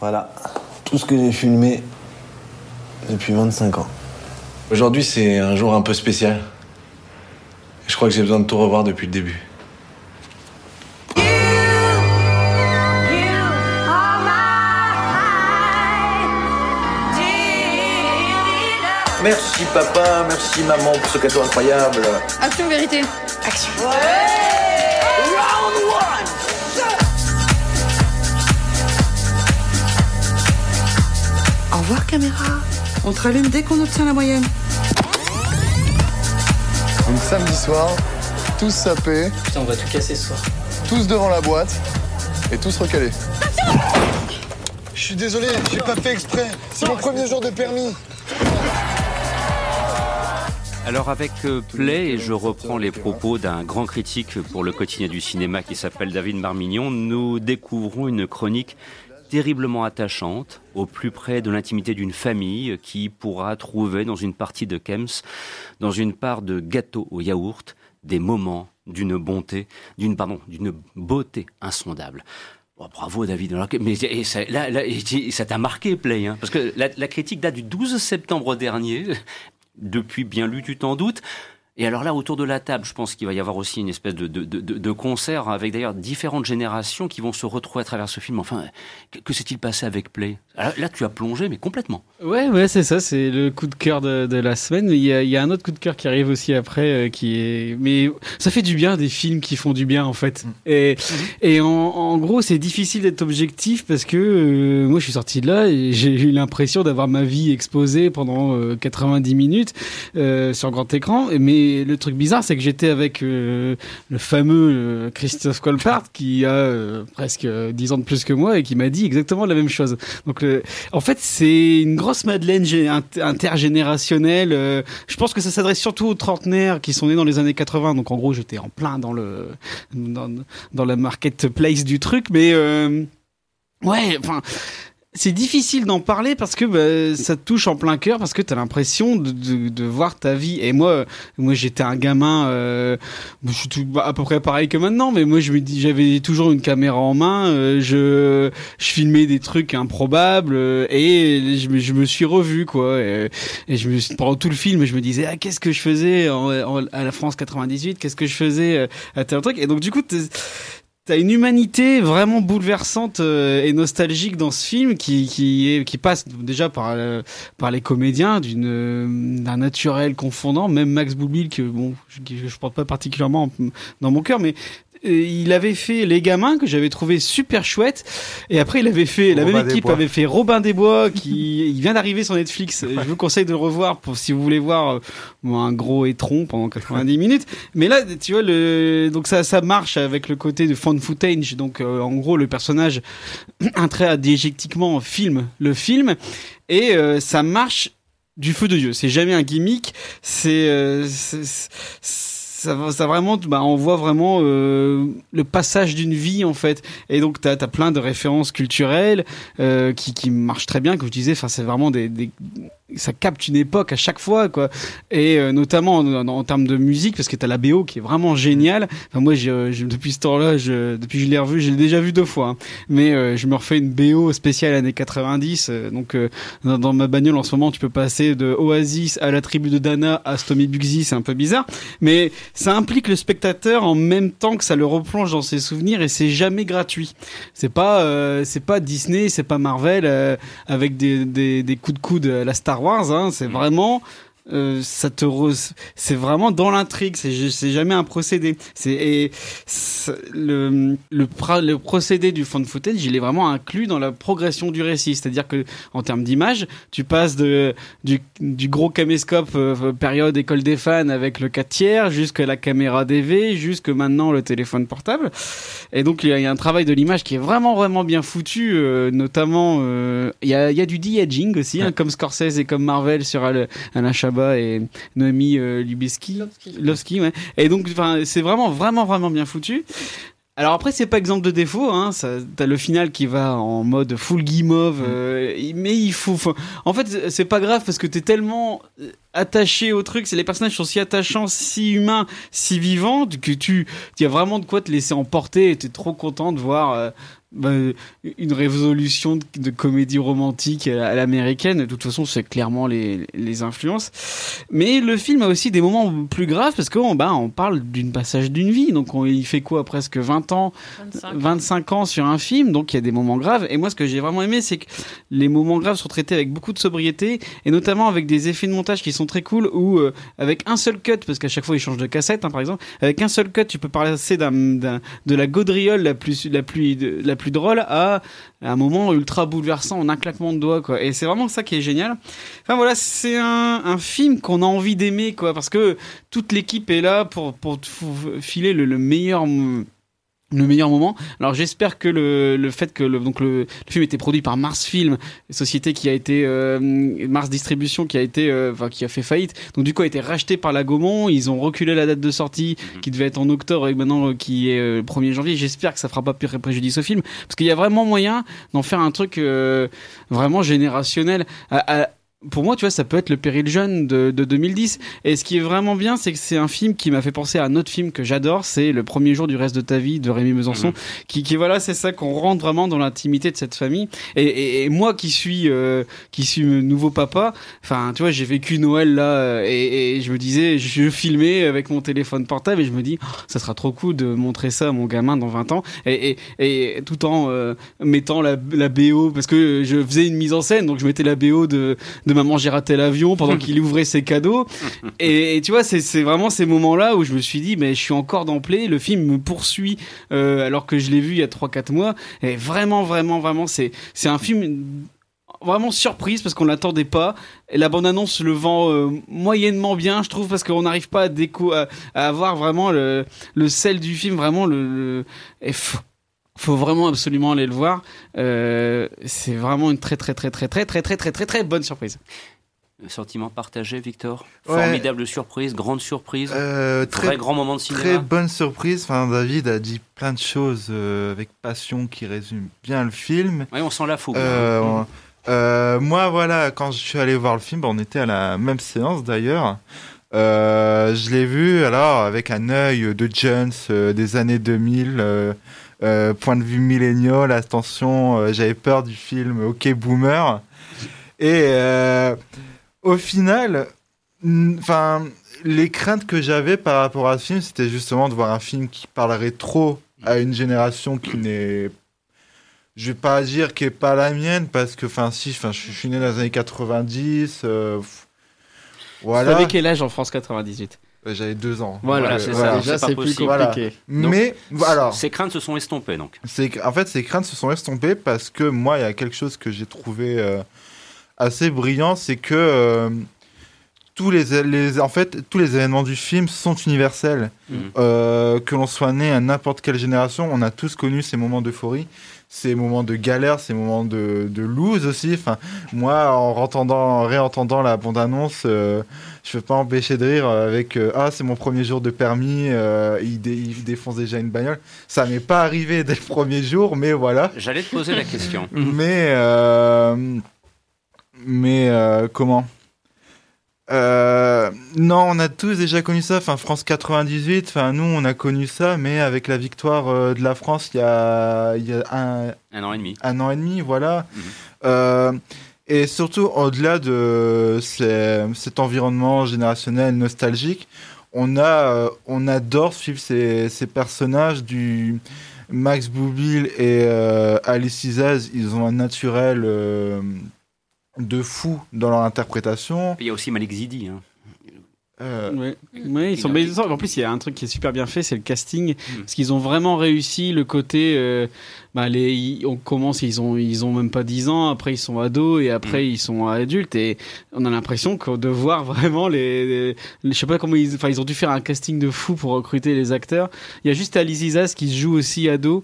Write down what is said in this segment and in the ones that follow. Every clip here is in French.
Voilà, tout ce que j'ai filmé depuis 25 ans. Aujourd'hui, c'est un jour un peu spécial. Je crois que j'ai besoin de tout revoir depuis le début. Merci papa, merci maman pour ce cadeau incroyable. Action, vérité. Action. Au revoir caméra. On te rallume dès qu'on obtient la moyenne. Donc samedi soir, tous sapés, Putain, on va tout casser ce soir. tous devant la boîte et tous recalés. Je suis désolé, j'ai pas fait exprès. C'est mon premier jour de permis. Alors avec euh, Play, et je reprends les propos d'un grand critique pour le quotidien du cinéma qui s'appelle David Marmignon, nous découvrons une chronique terriblement attachante, au plus près de l'intimité d'une famille qui pourra trouver dans une partie de Kems, dans une part de gâteau au yaourt, des moments d'une bonté, d'une pardon, d'une beauté insondable. Oh, bravo David. Mais ça, là, ça t'a marqué Play, hein, parce que la, la critique date du 12 septembre dernier. Depuis bien lu, tu t'en doutes. Et alors là, autour de la table, je pense qu'il va y avoir aussi une espèce de, de, de, de concert avec d'ailleurs différentes générations qui vont se retrouver à travers ce film. Enfin, que, que s'est-il passé avec Play? Alors Là, tu as plongé, mais complètement. Ouais, ouais, c'est ça, c'est le coup de cœur de, de la semaine. Mais il y a, il y a un autre coup de cœur qui arrive aussi après, euh, qui est. Mais ça fait du bien des films qui font du bien en fait. Et, et en, en gros, c'est difficile d'être objectif parce que euh, moi, je suis sorti de là et j'ai eu l'impression d'avoir ma vie exposée pendant euh, 90 minutes euh, sur grand écran. Mais le truc bizarre, c'est que j'étais avec euh, le fameux euh, Christophe Colpart qui a euh, presque 10 ans de plus que moi et qui m'a dit exactement la même chose. Donc, en fait, c'est une grosse Madeleine gé- int- intergénérationnelle. je pense que ça s'adresse surtout aux trentenaires qui sont nés dans les années 80. Donc, en gros, j'étais en plein dans le dans, la marketplace du truc, mais ouais, enfin. C'est difficile d'en parler parce que bah, ça te touche en plein cœur parce que tu as l'impression de, de, de voir ta vie. Et moi, moi j'étais un gamin, euh, je suis tout, à peu près pareil que maintenant, mais moi je me dis, j'avais toujours une caméra en main, euh, je, je filmais des trucs improbables euh, et je, me- je me suis revu quoi. Et, et je me suis, pendant tout le film, je me disais, ah, qu'est-ce que je faisais en- en- à la France 98, qu'est-ce que je faisais euh, à tel truc? Et donc du coup, T'as une humanité vraiment bouleversante euh, et nostalgique dans ce film qui qui est qui passe déjà par euh, par les comédiens d'une euh, d'un naturel confondant même Max Boublil que bon je, je porte pas particulièrement dans mon cœur mais il avait fait Les Gamins que j'avais trouvé super chouette. Et après il avait fait la Robin même équipe Bois. avait fait Robin des Bois qui il vient d'arriver sur Netflix. Je vous conseille de le revoir pour si vous voulez voir euh, un gros étron pendant 90 minutes. Mais là tu vois le donc ça ça marche avec le côté de fan footage. Donc euh, en gros le personnage intradiégétiquement filme le film. Et euh, ça marche du feu de dieu. C'est jamais un gimmick. C'est c'est- c'est- ça, ça vraiment bah, on voit vraiment euh, le passage d'une vie en fait. Et donc t'as as plein de références culturelles euh, qui, qui marchent très bien comme je disais. Enfin c'est vraiment des, des ça capte une époque à chaque fois quoi. Et euh, notamment en, en termes de musique parce que t'as la BO qui est vraiment géniale. Enfin moi j'ai- depuis ce temps-là je, depuis que je l'ai revu j'ai déjà vu deux fois hein. mais euh, je me refais une BO spéciale années 90 euh, donc euh, dans, dans ma bagnole en ce moment tu peux passer de Oasis à la tribu de Dana à Stomy Bugsy c'est un peu bizarre. Mais ça implique le spectateur en même temps que ça le replonge dans ses souvenirs et c'est jamais gratuit. C'est pas euh, c'est pas Disney c'est pas Marvel euh, avec des, des, des coups de coude à la Star Wars hein, c'est vraiment euh, ça te c'est vraiment dans l'intrigue c'est c'est jamais un procédé. C'est le le, le procédé du fan footage il est vraiment inclus dans la progression du récit. C'est-à-dire que en termes d'image tu passes de du, du gros caméscope euh, période école des fans avec le 4 tiers jusqu'à la caméra DV jusque maintenant le téléphone portable. Et donc il y, y a un travail de l'image qui est vraiment vraiment bien foutu euh, notamment euh, il y a il y a du de-aging aussi hein, comme Scorsese et comme Marvel sur Al- Alain Chabat et Noémie euh, Lovski. Ouais. Et donc c'est vraiment vraiment vraiment bien foutu. Alors après c'est pas exemple de défaut hein. T'as le final qui va en mode full guimauve euh, mais il faut en fait c'est pas grave parce que t'es tellement euh, attaché au truc c'est les personnages sont si attachants si humains si vivants que tu y a vraiment de quoi te laisser emporter et t'es trop content de voir euh, bah, une résolution de, de comédie romantique à, l'américaine. De toute façon, c'est clairement les, les influences. Mais le film a aussi des moments plus graves parce qu'on bah, on parle d'une passage d'une vie. Donc on, il fait quoi? Presque 20 ans, 25. 25 ans sur un film. Donc il y a des moments graves. Et moi, ce que j'ai vraiment aimé, c'est que les moments graves sont traités avec beaucoup de sobriété et notamment avec des effets de montage qui sont très cool où euh, avec un seul cut, parce qu'à chaque fois ils changent de cassette, hein, par exemple, avec un seul cut, tu peux passer d'un, d'un- de la gaudriole la plus, la plus, de- la plus drôle à un moment ultra bouleversant en un claquement de doigts, quoi. Et c'est vraiment ça qui est génial. Enfin voilà, c'est un, un film qu'on a envie d'aimer, quoi, parce que toute l'équipe est là pour, pour filer le, le meilleur. Le meilleur moment. Alors j'espère que le, le fait que le, donc le, le film était produit par Mars Film, société qui a été euh, Mars Distribution qui a été euh, enfin qui a fait faillite. Donc du coup a été racheté par la Gaumont, ils ont reculé la date de sortie Mhm. qui devait être en octobre et maintenant euh, qui est euh, le 1er janvier. J'espère que ça fera pas pré- préjudice au film parce qu'il y a vraiment moyen d'en faire un truc euh, vraiment générationnel. À- à- pour moi, tu vois, ça peut être le péril jeune de, de 2010. Et ce qui est vraiment bien, c'est que c'est un film qui m'a fait penser à un autre film que j'adore, c'est Le premier jour du reste de ta vie de Rémi Besançon, Mhm. qui, qui voilà, c'est ça qu'on rentre vraiment dans l'intimité de cette famille. Et, et- et moi qui suis euh, qui suis nouveau papa, enfin, tu vois, j'ai vécu Noël là, euh, et, et je me disais, je filmais avec mon téléphone portable et je me dis, oh, ça sera trop cool de montrer ça à mon gamin dans 20 ans, et, et, et tout en euh, mettant la, la BO parce que je faisais une mise en scène, donc je mettais la BO de de maman j'ai raté l'avion pendant qu'il ouvrait ses cadeaux. Et, tu vois c'est vraiment ces moments là où je me suis dit mais je suis encore dans Play le film me poursuit euh, alors que je l'ai vu il y a 3 4 mois. Et vraiment vraiment vraiment c'est un film vraiment surprise parce qu'on l'attendait pas. Et la bande annonce le vend euh, moyennement bien je trouve parce qu'on n'arrive pas à déco à, avoir vraiment le le sel du film. Vraiment le, le faut, faut vraiment absolument aller le voir euh, c'est vraiment une très très très très très très très très très très bonne surprise Sentiment partagé, Victor Ouais. Formidable surprise, grande surprise. Euh, Vrai très, grand moment de cinéma. très bonne surprise. Enfin, David a dit plein de choses euh, avec passion qui résument bien le film. Oui, on sent la fougue. Euh, hein. euh, moi, voilà, quand je suis allé voir le film, bah, on était à la même séance d'ailleurs. Euh, je l'ai vu alors avec un œil de Jones euh, des années 2000, euh, point de vue millénial. Attention, euh, j'avais peur du film OK Boomer. Et euh, au final, enfin, les craintes que j'avais par rapport à ce film, c'était justement de voir un film qui parlerait trop à une génération qui n'est je vais pas dire qui est pas la mienne parce que enfin si enfin je suis- né dans les années 90 euh, pff, voilà Vous savez quel âge en France 98 Euh, j'avais deux ans Voilà, Donc, c'est euh, ça. voilà. Déjà, c'est plus possible. compliqué. Mais alors Ces craintes se sont estompées, donc. en fait ces craintes se sont estompées parce que moi il y a quelque chose que j'ai trouvé euh, assez brillant c'est que euh, tous les, les en fait tous les événements du film sont universels Mhm. Euh, que l'on soit né à n'importe quelle génération on a tous connu ces moments d'euphorie ces moments de galère ces moments de, de lose aussi. Enfin moi en entendant en réentendant la bande annonce euh, je peux pas empêcher de rire avec euh, ah c'est mon premier jour de permis euh, il, dé- il défonce déjà une bagnole. Ça m'est pas arrivé dès le premier jour mais voilà. J'allais te poser la question. mais euh, mais comment? Euh, non, on a tous déjà connu ça. Enfin, France 98. Enfin, nous, on a connu ça, mais avec la victoire euh, de la France il y a, il y a un, Un an et demi. un an et demi, voilà. Mhm. Euh, et surtout, au-delà de ces- cet environnement générationnel nostalgique, on, a, euh, on adore suivre ces, ces personnages du Max Boublil et euh, Alice Isaz. Ils ont un naturel de fou dans leur interprétation. Il y a aussi Malik Zidi. hein. Euh, Ouais. Ouais, ils sont, mais ils sont- en plus, il y a un truc qui est super bien fait, c'est le casting, Mm. parce qu'ils ont vraiment réussi le côté. euh, bah, les, ils- on commence, ils ont, ils ont même pas 10 ans, après ils sont ados et après Mm. ils sont adultes et on a l'impression que de voir vraiment les, les- je sais pas comment ils, enfin ils ont dû faire un casting de fou pour recruter les acteurs. Il y a juste Alice Isas qui se joue aussi ado,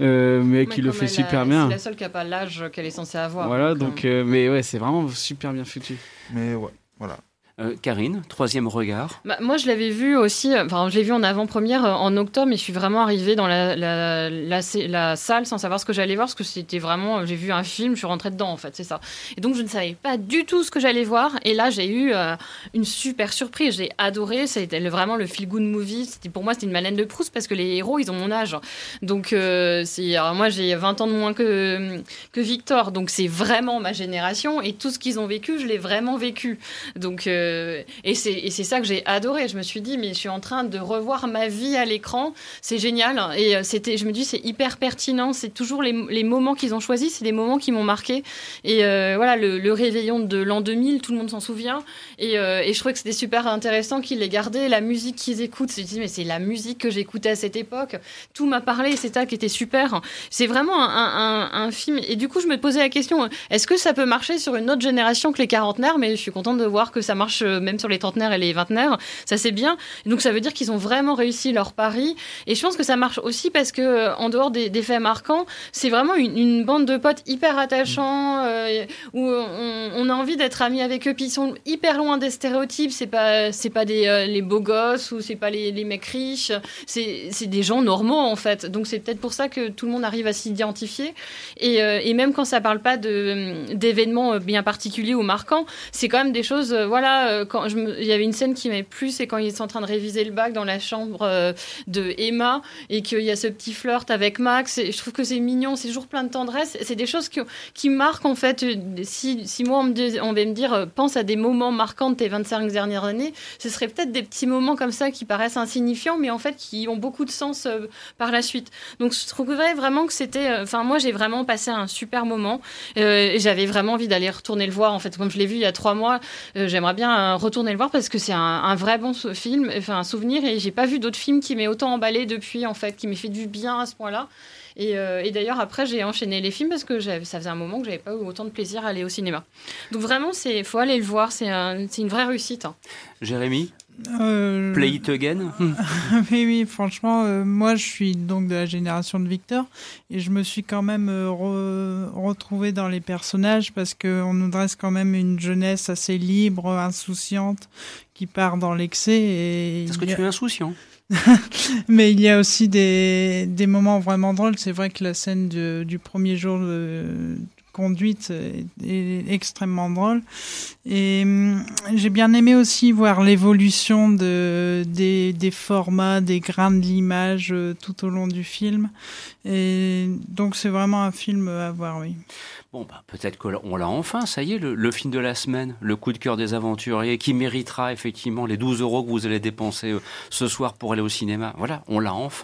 euh, mais Mais qui le fait super a- bien. C'est la seule qui a pas l'âge qu'elle est censée avoir. Voilà, donc, donc, euh, euh, mais ouais, c'est vraiment super bien foutu. mais ouais, voilà. Euh, Karine, troisième regard. Bah, moi, je l'avais vu aussi, euh, enfin, je l'ai vu en avant-première euh, en octobre, mais je suis vraiment arrivée dans la, salle sans savoir ce que j'allais voir, parce que c'était vraiment, j'ai vu un film, je suis rentrée dedans, en fait, c'est ça. Et donc, je ne savais pas du tout ce que j'allais voir, et là, j'ai eu euh, une super surprise, j'ai adoré, c'était vraiment le feel-good movie, pour moi, c'était une Madeleine de Proust, parce que les héros, ils ont mon âge. Donc, euh, moi, j'ai 20 ans de moins que, que Victor, donc c'est vraiment ma génération, et tout ce qu'ils ont vécu, je l'ai vraiment vécu. Donc, euh, et c'est ça que j'ai adoré. Je me suis dit, mais je suis en train de revoir ma vie à l'écran. C'est génial. Et euh, c'était, je me dis, c'est hyper pertinent. C'est toujours les, les moments qu'ils ont choisis, c'est des moments qui m'ont marqué. Et euh, voilà, le, le réveillon de l'an 2000, tout le monde s'en souvient. Et, je trouvais que c'était super intéressant qu'ils l'aient gardé. La musique qu'ils écoutent, je me dis, mais c'est la musique que j'écoutais à cette époque. Tout m'a parlé. C'est ça qui était super. C'est vraiment un, un film. Et du coup, je me posais la question, est-ce que ça peut marcher sur une autre génération que les quarantenaires? Mais je suis contente de voir que ça marche euh, même sur les trentenaires et les vingtenaires. Ça, c'est bien. Donc, ça veut dire qu'ils ont vraiment réussi leur pari. Et je pense que ça marche aussi parce que, euh, en dehors des, des faits marquants, c'est vraiment une, une bande de potes hyper attachants euh, où on, on a envie d'être amis avec eux. Puis ils sont hyper loin des stéréotypes. C'est pas, c'est pas des, euh, les beaux gosses ou c'est pas les, les mecs riches. C'est, c'est des gens normaux, en fait. Donc, c'est peut-être pour ça que tout le monde arrive à s'identifier. Et, euh, et même quand ça parle pas de, d'événements bien particuliers ou marquants, c'est quand même des choses. voilà, euh, il y avait une scène qui m'avait plu, c'est quand ils sont en train de réviser le bac dans la chambre euh, de Emma et qu'il y a ce petit flirt avec Max. Je trouve que c'est mignon, c'est toujours plein de tendresse. C'est des choses qui, qui marquent en fait. euh, Si, si moi on, me dis- on va me dire, pense à des moments marquants de tes 25 dernières années, ce serait peut-être des petits moments comme ça qui paraissent insignifiants, mais en fait qui ont beaucoup de sens par la suite. Donc je trouvais vraiment que c'était. Enfin, moi j'ai vraiment passé un super moment. Euh, J'avais vraiment envie d'aller retourner le voir. En fait, comme je l'ai vu il y a trois mois, j'aimerais bien euh, retourner le voir parce que c'est un, vrai bon film, enfin un souvenir. Et j'ai pas vu d'autres films qui m'aient autant emballé depuis, en fait, qui m'aient fait du bien à ce point-là. Et, euh, et d'ailleurs, après, j'ai enchaîné les films parce que ça faisait un moment que j'avais pas eu autant de plaisir à aller au cinéma. Donc vraiment, c'est faut aller le voir. C'est une vraie réussite. hein. Jérémy, Euh, play it again. oui, oui, franchement, euh, moi je suis donc de la génération de Victor et je me suis quand même euh, re- retrouvé dans les personnages parce qu'on nous dresse quand même une jeunesse assez libre, insouciante, qui part dans l'excès. Parce que a- tu es insouciant. Mais il y a aussi des, des moments vraiment drôles. C'est vrai que la scène de- du premier jour de conduite est, extrêmement drôle. Et hum, j'ai bien aimé aussi voir l'évolution de, des, des formats, des grains de l'image euh, tout au long du film. Et donc c'est vraiment un film à voir, oui. Bon, bah, peut-être qu'on l'a enfin, ça y est, le, le film de la semaine, le coup de cœur des aventuriers, qui méritera effectivement les 12 euros que vous allez dépenser euh, ce soir pour aller au cinéma. Voilà, on l'a enfin.